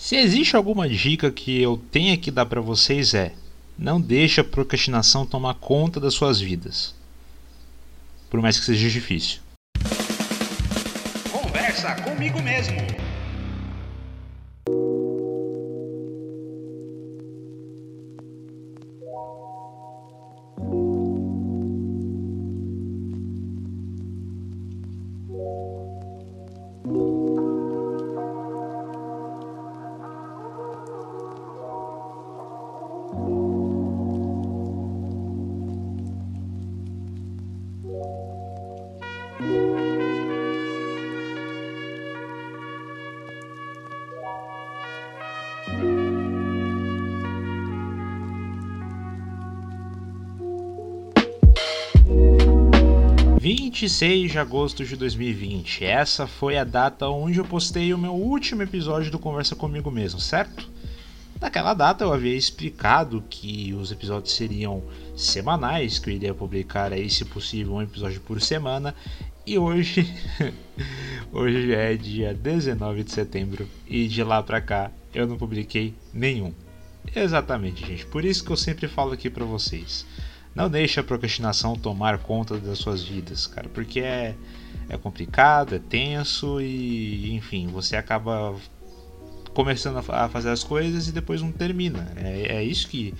Se existe alguma dica que eu tenha que dar para vocês é: não deixe a procrastinação tomar conta das suas vidas. Por mais que seja difícil. Conversa comigo mesmo. 26 de agosto de 2020. Essa foi a data onde eu postei o meu último episódio do Conversa Comigo Mesmo, certo? Naquela data eu havia explicado que os episódios seriam semanais, que eu iria publicar aí, se possível, um episódio por semana. E hoje, hoje é dia 19 de setembro e de lá pra cá eu não publiquei nenhum. Exatamente, gente. Por isso que eu sempre falo aqui pra vocês. Não deixe a procrastinação tomar conta das suas vidas, cara, porque é, é complicado, é tenso e, enfim, você acaba começando a fazer as coisas e depois não termina. É, é isso que,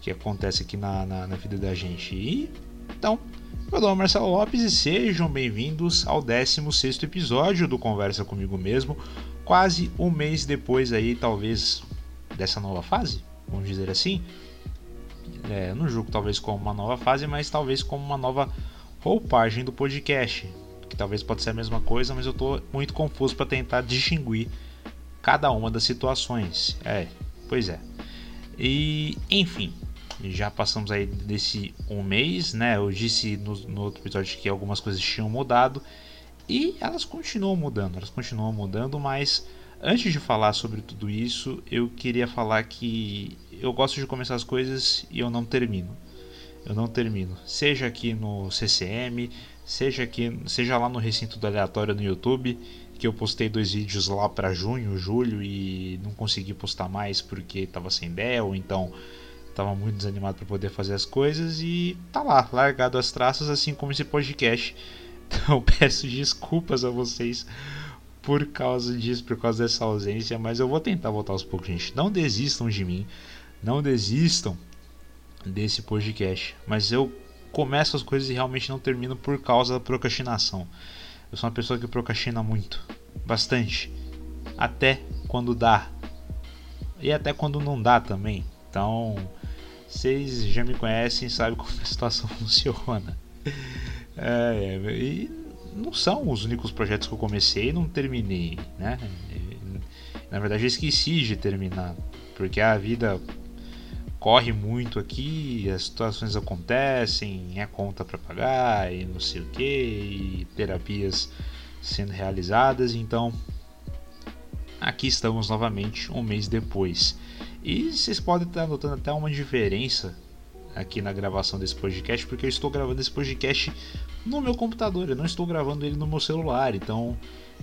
que acontece aqui na, na, na vida da gente. E então, meu nome é Marcelo Lopes e sejam bem-vindos ao 16 episódio do Conversa Comigo Mesmo, quase um mês depois aí, talvez, dessa nova fase, vamos dizer assim. É, não julgo talvez como uma nova fase, mas talvez como uma nova roupagem do podcast. Que talvez pode ser a mesma coisa, mas eu estou muito confuso para tentar distinguir cada uma das situações. É, pois é. E enfim, já passamos aí desse um mês, né? Eu disse no, no outro episódio que algumas coisas tinham mudado e elas continuam mudando, elas continuam mudando, mas antes de falar sobre tudo isso, eu queria falar que eu gosto de começar as coisas e eu não termino. Eu não termino. Seja aqui no CCM, seja aqui, seja lá no recinto do aleatório no YouTube, que eu postei dois vídeos lá para junho, julho e não consegui postar mais porque estava sem ideia ou então estava muito desanimado para poder fazer as coisas e tá lá, largado as traças assim como esse podcast. Então peço desculpas a vocês por causa disso, por causa dessa ausência, mas eu vou tentar voltar aos poucos, gente. Não desistam de mim. Não desistam desse podcast, mas eu começo as coisas e realmente não termino por causa da procrastinação. Eu sou uma pessoa que procrastina muito, bastante, até quando dá e até quando não dá também. Então, vocês já me conhecem, sabem como a situação funciona. É, e não são os únicos projetos que eu comecei e não terminei, né? Na verdade, eu esqueci de terminar, porque a vida corre muito aqui, as situações acontecem, é conta para pagar e não sei o que, terapias sendo realizadas, então aqui estamos novamente um mês depois. E vocês podem estar notando até uma diferença aqui na gravação desse podcast, porque eu estou gravando esse podcast no meu computador, eu não estou gravando ele no meu celular, então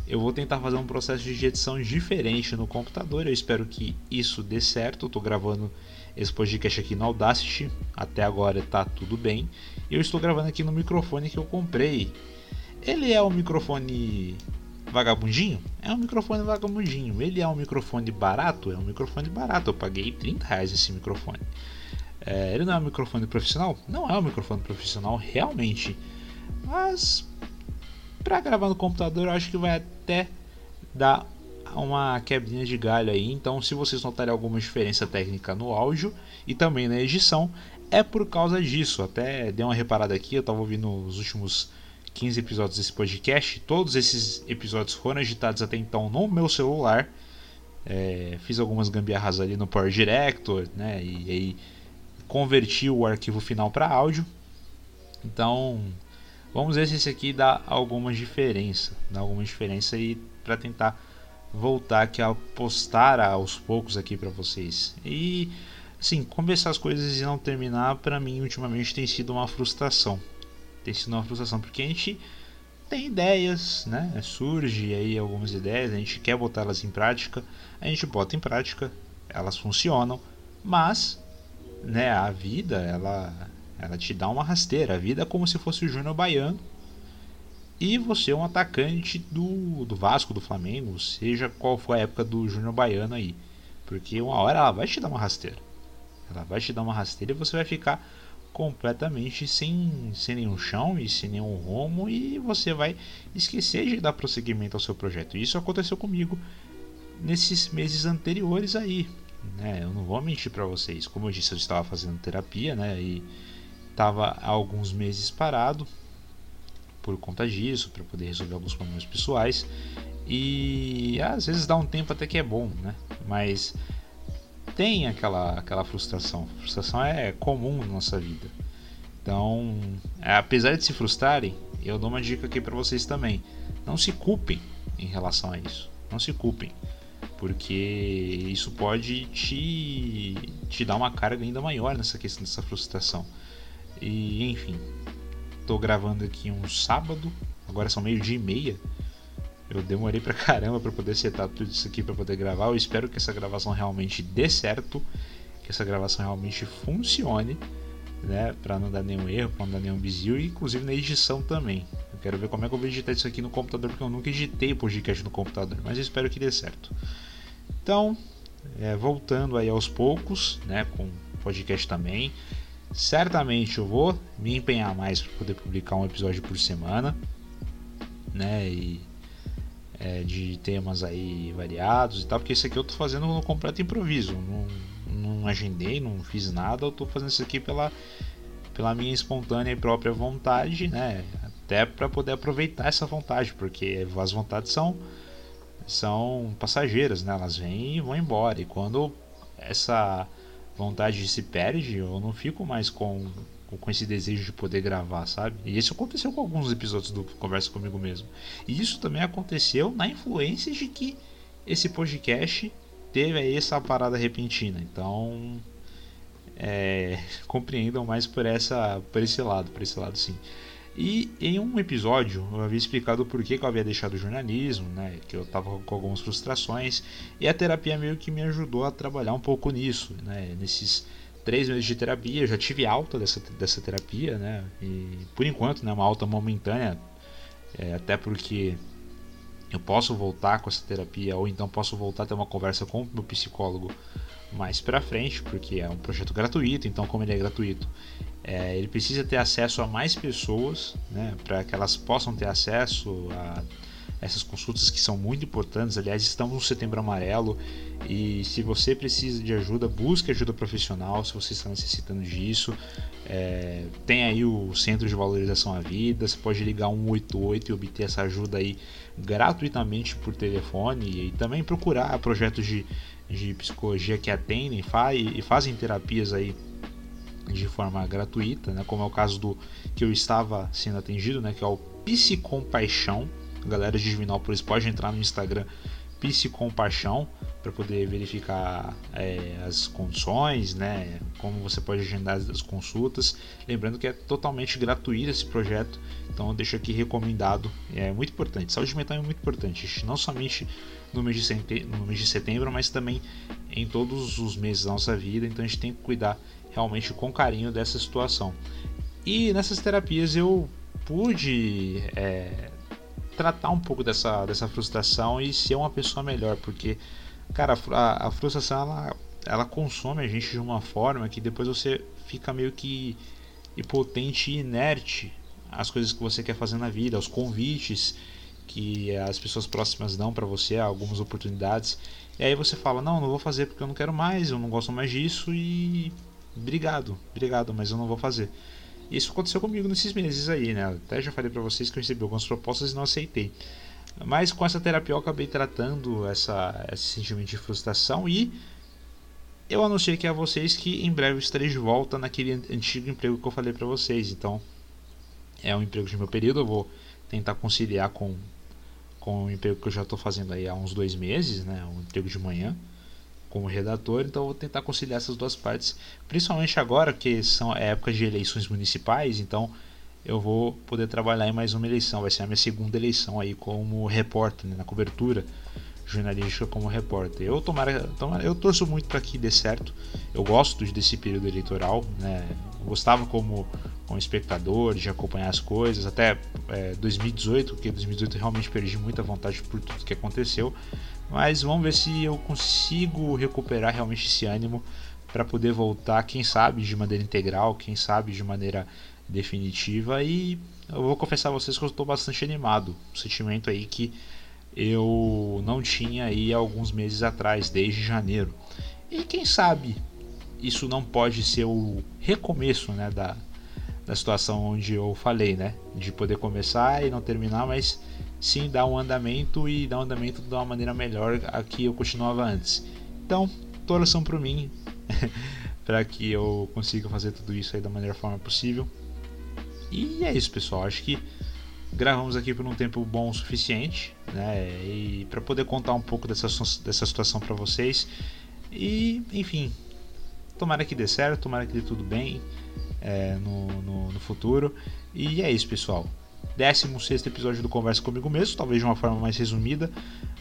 eu vou tentar fazer um processo de edição diferente no computador. Eu espero que isso dê certo. Eu estou gravando esse podcast aqui no Audacity. Até agora está tudo bem. E eu estou gravando aqui no microfone que eu comprei. Ele é um microfone vagabundinho? É um microfone vagabundinho. Ele é um microfone barato? É um microfone barato. Eu paguei 30 reais esse microfone. É, ele não é um microfone profissional? Não é um microfone profissional, realmente. Mas para gravar no computador, eu acho que vai até dar uma quebrinha de galho aí. Então, se vocês notarem alguma diferença técnica no áudio e também na edição, é por causa disso. Até dei uma reparada aqui, eu estava ouvindo os últimos 15 episódios desse podcast. Todos esses episódios foram editados até então no meu celular. É, fiz algumas gambiarras ali no Power Director, né? E aí converti o arquivo final para áudio. Então, vamos ver se esse aqui dá alguma diferença, dá alguma diferença e para tentar voltar aqui a postar aos poucos aqui para vocês. E assim, começar as coisas e não terminar para mim ultimamente tem sido uma frustração. Tem sido uma frustração porque a gente tem ideias, né? Surge aí algumas ideias, a gente quer botá-las em prática, a gente bota em prática, elas funcionam, mas né, a vida, ela ela te dá uma rasteira. A vida é como se fosse o Júnior Baiano e você é um atacante do, do Vasco, do Flamengo, seja qual for a época do Júnior Baiano aí. Porque uma hora ela vai te dar uma rasteira. Ela vai te dar uma rasteira e você vai ficar completamente sem, sem nenhum chão e sem nenhum rumo e você vai esquecer de dar prosseguimento ao seu projeto. Isso aconteceu comigo nesses meses anteriores aí. Né? Eu não vou mentir para vocês. Como eu disse, eu estava fazendo terapia né? e estava alguns meses parado por conta disso, para poder resolver alguns problemas pessoais. E às vezes dá um tempo até que é bom, né? Mas tem aquela, aquela frustração. Frustração é comum na nossa vida. Então, apesar de se frustrarem, eu dou uma dica aqui para vocês também. Não se culpem em relação a isso. Não se culpem. Porque isso pode te, te dar uma carga ainda maior nessa questão dessa frustração. E enfim, tô gravando aqui um sábado, agora são meio-dia e meia. Eu demorei pra caramba para poder setar tudo isso aqui para poder gravar. Eu espero que essa gravação realmente dê certo, que essa gravação realmente funcione, né, para não dar nenhum erro, para não dar nenhum bizil e inclusive na edição também. Eu quero ver como é que eu vou editar isso aqui no computador, porque eu nunca editei podcast no computador, mas eu espero que dê certo. Então, é, voltando aí aos poucos, né, com podcast também. Certamente eu vou me empenhar mais para poder publicar um episódio por semana, né? E é, de temas aí variados e tal, porque esse aqui eu tô fazendo no completo improviso, não, não agendei, não fiz nada, eu tô fazendo isso aqui pela, pela minha espontânea e própria vontade, né? Até para poder aproveitar essa vontade, porque as vontades são são passageiras, né? Elas vêm e vão embora. E quando essa vontade se perde, eu não fico mais com, com esse desejo de poder gravar, sabe? E isso aconteceu com alguns episódios do Conversa Comigo Mesmo. E isso também aconteceu na influência de que esse podcast teve aí essa parada repentina. Então, é, compreendam mais por, essa, por esse lado, por esse lado sim. E em um episódio eu havia explicado por que, eu havia deixado o jornalismo, né, que eu estava com algumas frustrações, e a terapia meio que me ajudou a trabalhar um pouco nisso. Né, nesses três meses de terapia, eu já tive alta dessa, dessa terapia, né, e por enquanto, né, uma alta momentânea, é, até porque eu posso voltar com essa terapia, ou então posso voltar a ter uma conversa com o meu psicólogo mais para frente, porque é um projeto gratuito, então como ele é gratuito, é, ele precisa ter acesso a mais pessoas, né, para que elas possam ter acesso a essas consultas que são muito importantes. Aliás, estamos no Setembro Amarelo e se você precisa de ajuda, busque ajuda profissional se você está necessitando disso. É, tem aí o Centro de Valorização à Vida, você pode ligar 188 e obter essa ajuda aí gratuitamente por telefone e também procurar projetos de, de psicologia que atendem e fazem terapias aí de forma gratuita, né, como é o caso do que eu estava sendo atendido, né, que é o Psicompaixão. Galera de Divinópolis pode entrar no Instagram Psicompaixão para poder verificar é, as condições, né, como você pode agendar as consultas. Lembrando que é totalmente gratuito esse projeto, então eu deixo aqui recomendado. É muito importante. Saúde mental é muito importante, não somente no mês de setembro, no mês de setembro mas também em todos os meses da nossa vida. Então a gente tem que cuidar realmente com carinho dessa situação. E nessas terapias eu pude é, tratar um pouco dessa, dessa frustração e ser uma pessoa melhor, porque, cara, a, a frustração ela, ela consome a gente de uma forma que depois você fica meio que impotente e inerte às coisas que você quer fazer na vida, aos convites que as pessoas próximas dão para você, algumas oportunidades. E aí você fala: "Não, não vou fazer porque eu não quero mais, eu não gosto mais disso" e obrigado, obrigado, mas eu não vou fazer. Isso aconteceu comigo nesses meses aí, né? Até já falei para vocês que eu recebi algumas propostas e não aceitei. Mas com essa terapia eu acabei tratando essa, esse sentimento de frustração e eu anunciei aqui a vocês que em breve estarei de volta naquele antigo emprego que eu falei para vocês. Então é um emprego de meu período, eu vou tentar conciliar com, com o emprego que eu já estou fazendo aí há uns dois meses, né? Um emprego de manhã como redator, então vou tentar conciliar essas duas partes, principalmente agora que são é época de eleições municipais, então eu vou poder trabalhar em mais uma eleição. Vai ser a minha segunda eleição aí como repórter, né, na cobertura jornalística como repórter. Eu tomara, tomara eu torço muito para que dê certo. Eu gosto desse período eleitoral, né? Eu gostava como, como espectador de acompanhar as coisas até é, 2018, porque 2018 eu realmente perdi muita vontade por tudo que aconteceu. Mas vamos ver se eu consigo recuperar realmente esse ânimo para poder voltar, quem sabe de maneira integral, quem sabe de maneira definitiva. E eu vou confessar a vocês que eu estou bastante animado. Um sentimento aí que eu não tinha aí alguns meses atrás, desde janeiro. E quem sabe isso não pode ser o recomeço né, da, da situação onde eu falei, né? De poder começar e não terminar, mas sim dar um andamento e dar um andamento de uma maneira melhor a que eu continuava antes. Então, torçam para mim para que eu consiga fazer tudo isso aí da melhor forma possível. E é isso, pessoal. Acho que gravamos aqui por um tempo bom o suficiente, né? E para poder contar um pouco dessa, dessa situação para vocês. E, enfim, tomara que dê certo, tomara que dê tudo bem é, no, no, no, futuro. E é isso, pessoal. 16 episódio do Conversa Comigo Mesmo, talvez de uma forma mais resumida,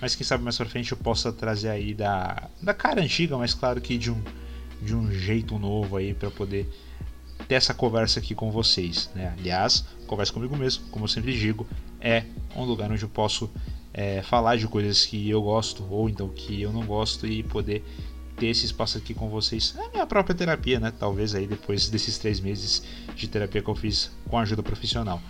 mas quem sabe mais pra frente eu possa trazer aí da, da cara antiga, mas claro que de um, de um jeito novo aí para poder ter essa conversa aqui com vocês. Né? Aliás, conversa comigo mesmo, como eu sempre digo, é um lugar onde eu posso é, falar de coisas que eu gosto ou então que eu não gosto e poder ter esse espaço aqui com vocês. É a minha própria terapia, né? Talvez aí depois desses três meses de terapia que eu fiz com ajuda profissional.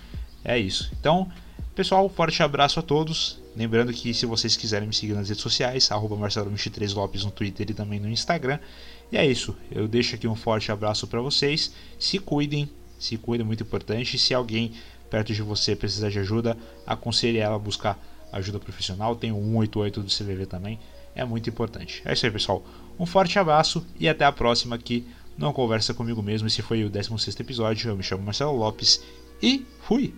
É isso. Então, pessoal, forte abraço a todos. Lembrando que se vocês quiserem me seguir nas redes sociais, arroba Marcelo23 Lopes no Twitter e também no Instagram. E é isso. Eu deixo aqui um forte abraço para vocês. Se cuidem, se cuidem, muito importante. Se alguém perto de você precisar de ajuda, aconselhe ela a buscar ajuda profissional. Tem o 188 do CVV também. É muito importante. É isso aí, pessoal. Um forte abraço e até a próxima aqui no Conversa Comigo Mesmo. Esse foi o 16 episódio. Eu me chamo Marcelo Lopes e fui!